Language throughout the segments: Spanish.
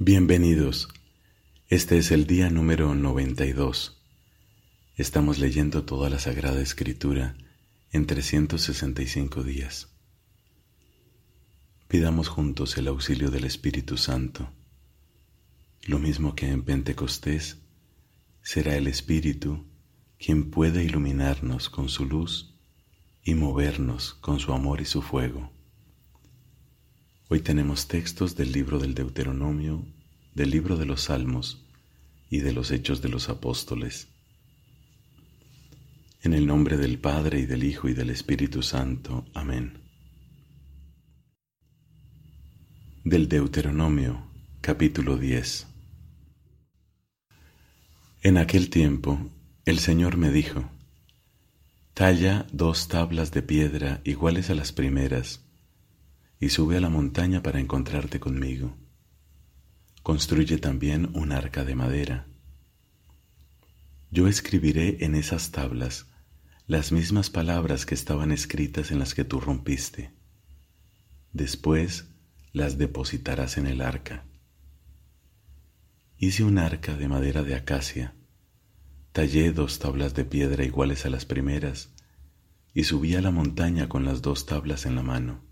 Bienvenidos. Este es el día número 92. Estamos leyendo toda la Sagrada Escritura en 365 días. Pidamos juntos el auxilio del Espíritu Santo. Lo mismo que en Pentecostés, será el Espíritu quien pueda iluminarnos con su luz y movernos con su amor y su fuego. Hoy tenemos textos del libro del Deuteronomio, del libro de los Salmos y de los Hechos de los Apóstoles. En el nombre del Padre y del Hijo y del Espíritu Santo. Amén. Del Deuteronomio, capítulo 10. En aquel tiempo el Señor me dijo, Talla dos tablas de piedra iguales a las primeras, y sube a la montaña para encontrarte conmigo. Construye también un arca de madera. Yo escribiré en esas tablas las mismas palabras que estaban escritas en las que tú rompiste. Después las depositarás en el arca. Hice un arca de madera de acacia, tallé dos tablas de piedra iguales a las primeras, y subí a la montaña con las dos tablas en la mano.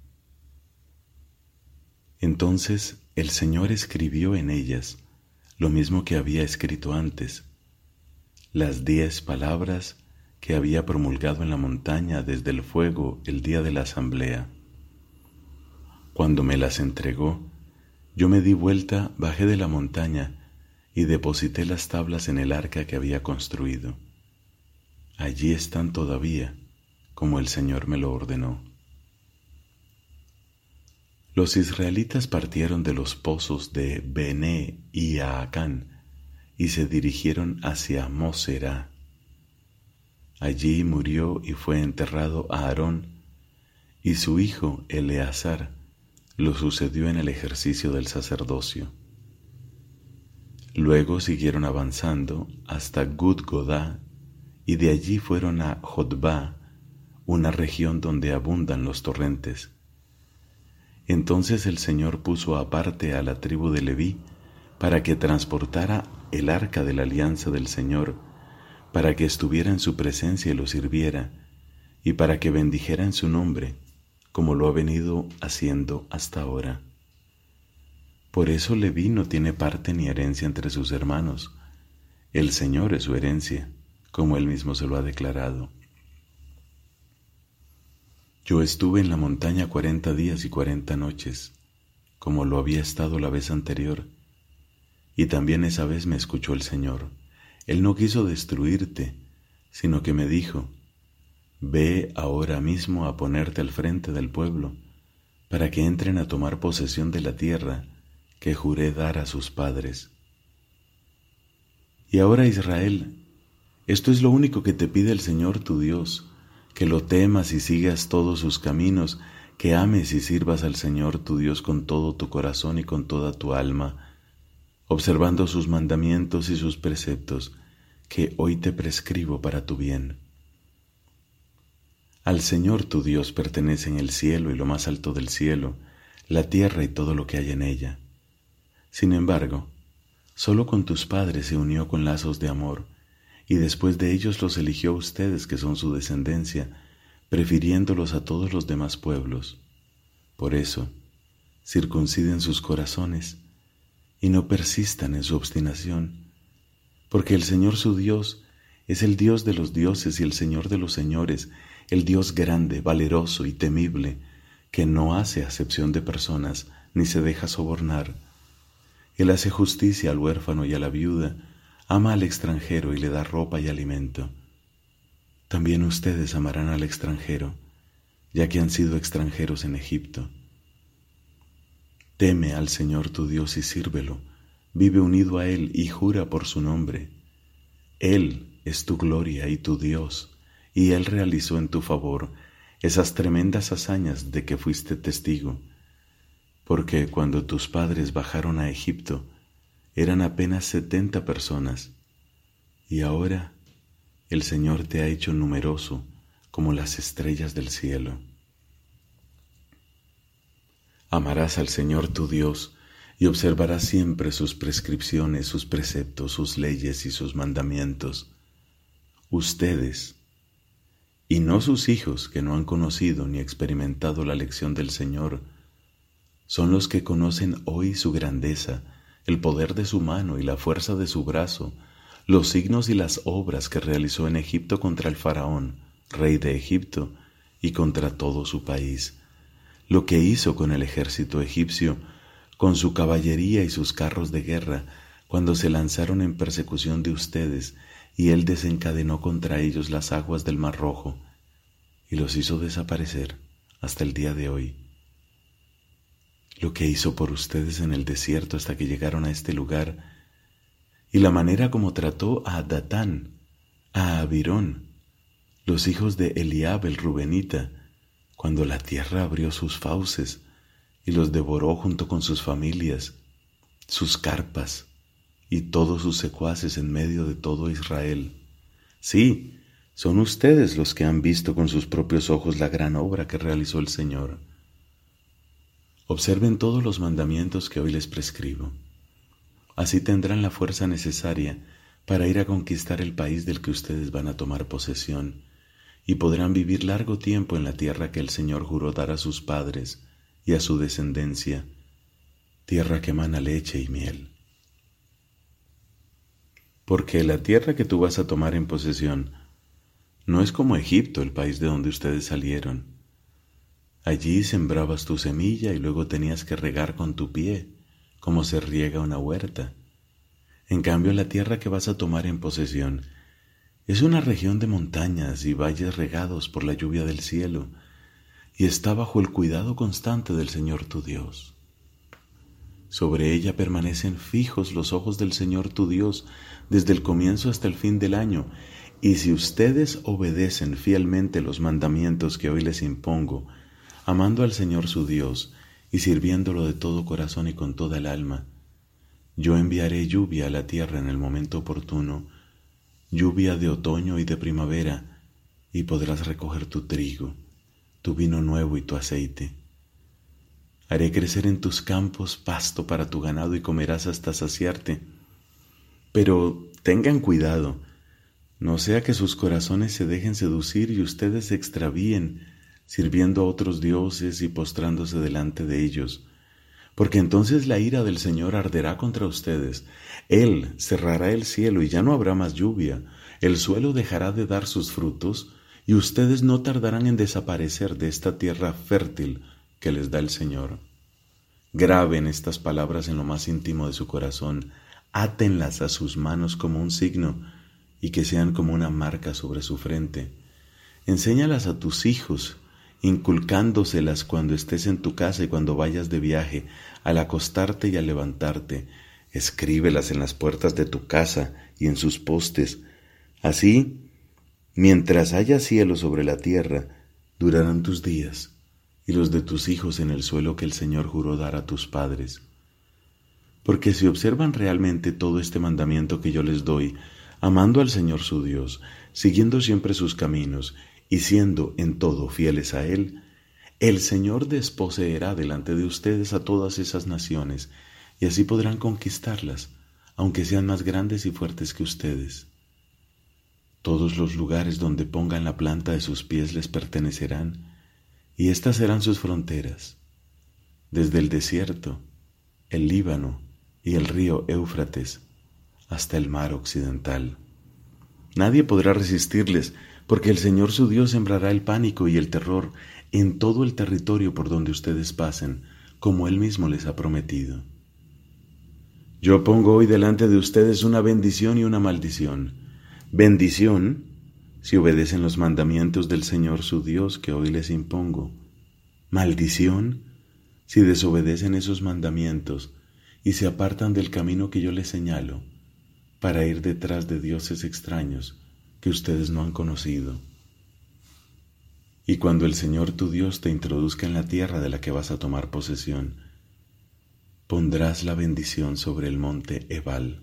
Entonces el Señor escribió en ellas lo mismo que había escrito antes, las diez palabras que había promulgado en la montaña desde el fuego el día de la asamblea. Cuando me las entregó, yo me di vuelta, bajé de la montaña y deposité las tablas en el arca que había construido. Allí están todavía, como el Señor me lo ordenó. Los israelitas partieron de los pozos de Bené y Aacán y se dirigieron hacia Mosera. Allí murió y fue enterrado Aarón, y su hijo Eleazar lo sucedió en el ejercicio del sacerdocio. Luego siguieron avanzando hasta Gudgoda y de allí fueron a Jotba, una región donde abundan los torrentes entonces el Señor puso aparte a la tribu de Leví para que transportara el arca de la alianza del Señor, para que estuviera en su presencia y lo sirviera, y para que bendijera en su nombre, como lo ha venido haciendo hasta ahora. Por eso Leví no tiene parte ni herencia entre sus hermanos. El Señor es su herencia, como él mismo se lo ha declarado. Yo estuve en la montaña cuarenta días y cuarenta noches, como lo había estado la vez anterior, y también esa vez me escuchó el Señor. Él no quiso destruirte, sino que me dijo, Ve ahora mismo a ponerte al frente del pueblo, para que entren a tomar posesión de la tierra que juré dar a sus padres. Y ahora Israel, esto es lo único que te pide el Señor tu Dios, que lo temas y sigas todos sus caminos, que ames y sirvas al Señor tu Dios con todo tu corazón y con toda tu alma, observando sus mandamientos y sus preceptos, que hoy te prescribo para tu bien. Al Señor tu Dios pertenecen el cielo y lo más alto del cielo, la tierra y todo lo que hay en ella. Sin embargo, solo con tus padres se unió con lazos de amor, y después de ellos los eligió a ustedes que son su descendencia, prefiriéndolos a todos los demás pueblos. Por eso, circunciden sus corazones y no persistan en su obstinación, porque el Señor su Dios es el Dios de los dioses y el Señor de los señores, el Dios grande, valeroso y temible, que no hace acepción de personas ni se deja sobornar. Él hace justicia al huérfano y a la viuda, ama al extranjero y le da ropa y alimento. También ustedes amarán al extranjero, ya que han sido extranjeros en Egipto. Teme al Señor tu Dios y sírvelo, vive unido a Él y jura por su nombre. Él es tu gloria y tu Dios, y Él realizó en tu favor esas tremendas hazañas de que fuiste testigo, porque cuando tus padres bajaron a Egipto, eran apenas setenta personas, y ahora el Señor te ha hecho numeroso como las estrellas del cielo. Amarás al Señor tu Dios y observarás siempre sus prescripciones, sus preceptos, sus leyes y sus mandamientos. Ustedes, y no sus hijos que no han conocido ni experimentado la lección del Señor, son los que conocen hoy su grandeza, el poder de su mano y la fuerza de su brazo, los signos y las obras que realizó en Egipto contra el faraón, rey de Egipto, y contra todo su país, lo que hizo con el ejército egipcio, con su caballería y sus carros de guerra, cuando se lanzaron en persecución de ustedes, y él desencadenó contra ellos las aguas del Mar Rojo, y los hizo desaparecer hasta el día de hoy. Lo que hizo por ustedes en el desierto hasta que llegaron a este lugar, y la manera como trató a Datán, a Abirón, los hijos de Eliab el Rubenita, cuando la tierra abrió sus fauces y los devoró junto con sus familias, sus carpas y todos sus secuaces en medio de todo Israel. Sí, son ustedes los que han visto con sus propios ojos la gran obra que realizó el Señor. Observen todos los mandamientos que hoy les prescribo. Así tendrán la fuerza necesaria para ir a conquistar el país del que ustedes van a tomar posesión y podrán vivir largo tiempo en la tierra que el Señor juró dar a sus padres y a su descendencia, tierra que emana leche y miel. Porque la tierra que tú vas a tomar en posesión no es como Egipto, el país de donde ustedes salieron. Allí sembrabas tu semilla y luego tenías que regar con tu pie, como se riega una huerta. En cambio, la tierra que vas a tomar en posesión es una región de montañas y valles regados por la lluvia del cielo, y está bajo el cuidado constante del Señor tu Dios. Sobre ella permanecen fijos los ojos del Señor tu Dios desde el comienzo hasta el fin del año, y si ustedes obedecen fielmente los mandamientos que hoy les impongo, amando al Señor su Dios y sirviéndolo de todo corazón y con toda el alma, yo enviaré lluvia a la tierra en el momento oportuno, lluvia de otoño y de primavera, y podrás recoger tu trigo tu vino nuevo y tu aceite. Haré crecer en tus campos pasto para tu ganado y comerás hasta saciarte. Pero tengan cuidado, no sea que sus corazones se dejen seducir y ustedes se extravíen, sirviendo a otros dioses y postrándose delante de ellos, porque entonces la ira del Señor arderá contra ustedes. Él cerrará el cielo y ya no habrá más lluvia, el suelo dejará de dar sus frutos, y ustedes no tardarán en desaparecer de esta tierra fértil que les da el Señor. Graben estas palabras en lo más íntimo de su corazón, átenlas a sus manos como un signo y que sean como una marca sobre su frente. Enséñalas a tus hijos, inculcándoselas cuando estés en tu casa y cuando vayas de viaje, al acostarte y al levantarte. Escríbelas en las puertas de tu casa y en sus postes. Así Mientras haya cielo sobre la tierra, durarán tus días y los de tus hijos en el suelo que el Señor juró dar a tus padres. Porque si observan realmente todo este mandamiento que yo les doy, amando al Señor su Dios, siguiendo siempre sus caminos y siendo en todo fieles a Él, el Señor desposeerá delante de ustedes a todas esas naciones, y así podrán conquistarlas, aunque sean más grandes y fuertes que ustedes. Todos los lugares donde pongan la planta de sus pies les pertenecerán, y estas serán sus fronteras, desde el desierto, el Líbano y el río Éufrates, hasta el mar occidental. Nadie podrá resistirles, porque el Señor su Dios sembrará el pánico y el terror en todo el territorio por donde ustedes pasen, como Él mismo les ha prometido. Yo pongo hoy delante de ustedes una bendición y una maldición bendición si obedecen los mandamientos del Señor su Dios que hoy les impongo, maldición si desobedecen esos mandamientos y se apartan del camino que yo les señalo para ir detrás de dioses extraños que ustedes no han conocido. Y cuando el Señor tu Dios te introduzca en la tierra de la que vas a tomar posesión, pondrás la bendición sobre el monte Ebal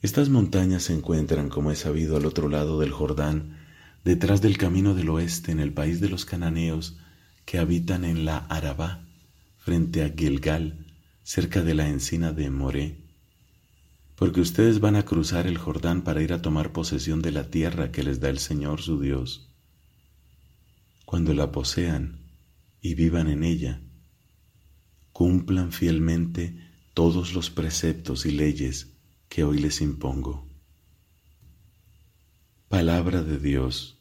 estas montañas se encuentran, como he sabido, al otro lado del Jordán, detrás del camino del oeste, en el país de los cananeos que habitan en la Arabá, frente a Gilgal, cerca de la encina de Moré, porque ustedes van a cruzar el Jordán para ir a tomar posesión de la tierra que les da el Señor su Dios. Cuando la posean y vivan en ella, cumplan fielmente todos los preceptos y leyes que hoy les impongo. Palabra de Dios,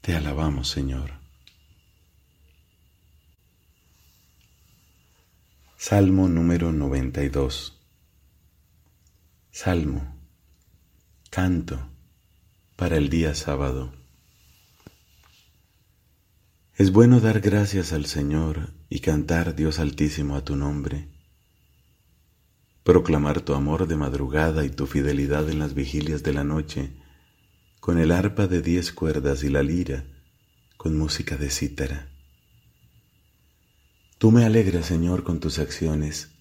te alabamos Señor. Salmo número 92 Salmo, canto para el día sábado. Es bueno dar gracias al Señor y cantar Dios Altísimo a tu nombre, proclamar tu amor de madrugada y tu fidelidad en las vigilias de la noche, con el arpa de diez cuerdas y la lira, con música de cítara. Tú me alegras, Señor, con tus acciones,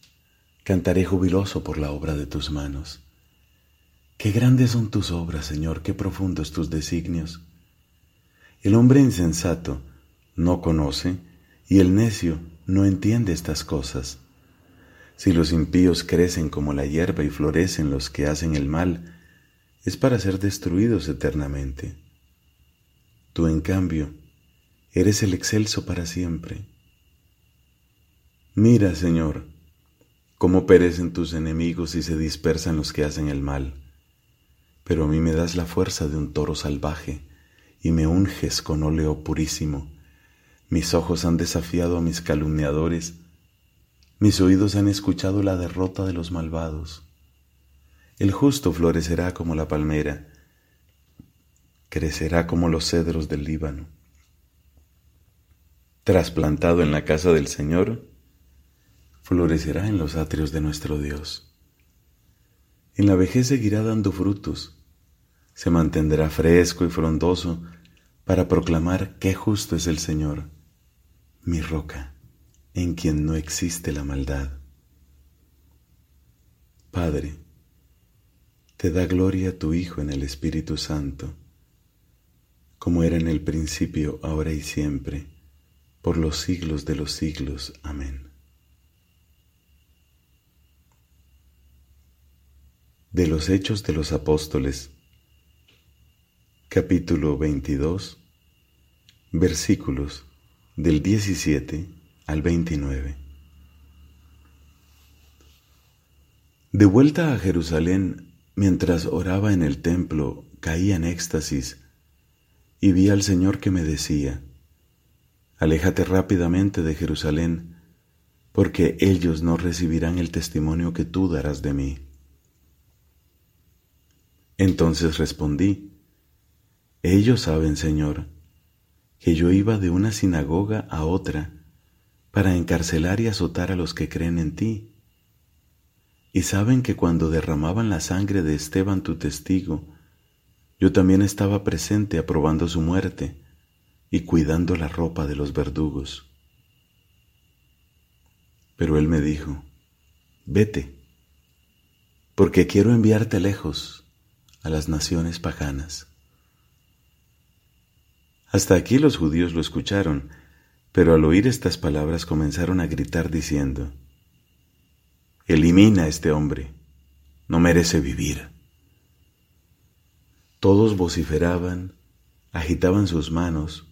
cantaré jubiloso por la obra de tus manos. Qué grandes son tus obras, Señor, qué profundos tus designios. El hombre insensato no conoce y el necio no entiende estas cosas. Si los impíos crecen como la hierba y florecen los que hacen el mal, es para ser destruidos eternamente. Tú, en cambio, eres el excelso para siempre. Mira, Señor, cómo perecen tus enemigos y se dispersan los que hacen el mal pero a mí me das la fuerza de un toro salvaje y me unges con óleo purísimo. Mis ojos han desafiado a mis calumniadores, mis oídos han escuchado la derrota de los malvados. El justo florecerá como la palmera, crecerá como los cedros del Líbano. Trasplantado en la casa del Señor, florecerá en los atrios de nuestro Dios. En la vejez seguirá dando frutos, se mantendrá fresco y frondoso para proclamar qué justo es el Señor, mi roca, en quien no existe la maldad. Padre, te da gloria tu Hijo en el Espíritu Santo, como era en el principio, ahora y siempre, por los siglos de los siglos. Amén. De los Hechos de los Apóstoles, capítulo 22, versículos del 17 al 29. De vuelta a Jerusalén, mientras oraba en el templo, caía en éxtasis y vi al Señor que me decía, Aléjate rápidamente de Jerusalén, porque ellos no recibirán el testimonio que tú darás de mí. Entonces respondí, ellos saben, Señor, que yo iba de una sinagoga a otra para encarcelar y azotar a los que creen en ti. Y saben que cuando derramaban la sangre de Esteban tu testigo, yo también estaba presente aprobando su muerte y cuidando la ropa de los verdugos. Pero él me dijo, vete, porque quiero enviarte lejos a las naciones paganas. Hasta aquí los judíos lo escucharon, pero al oír estas palabras comenzaron a gritar diciendo, Elimina a este hombre, no merece vivir. Todos vociferaban, agitaban sus manos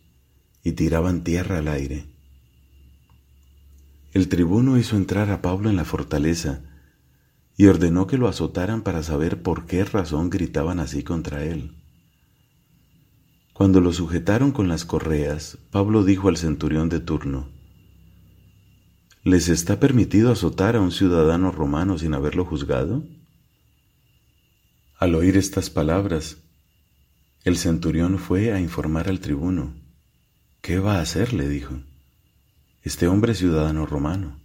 y tiraban tierra al aire. El tribuno hizo entrar a Pablo en la fortaleza y ordenó que lo azotaran para saber por qué razón gritaban así contra él. Cuando lo sujetaron con las correas, Pablo dijo al centurión de turno, ¿Les está permitido azotar a un ciudadano romano sin haberlo juzgado? Al oír estas palabras, el centurión fue a informar al tribuno. ¿Qué va a hacer? le dijo. Este hombre es ciudadano romano.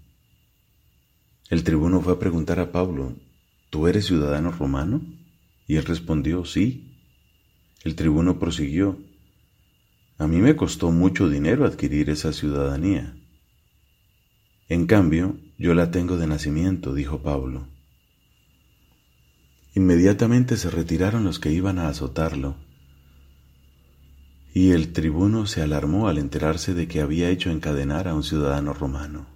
El tribuno fue a preguntar a Pablo, ¿tú eres ciudadano romano? Y él respondió, sí. El tribuno prosiguió, a mí me costó mucho dinero adquirir esa ciudadanía. En cambio, yo la tengo de nacimiento, dijo Pablo. Inmediatamente se retiraron los que iban a azotarlo, y el tribuno se alarmó al enterarse de que había hecho encadenar a un ciudadano romano.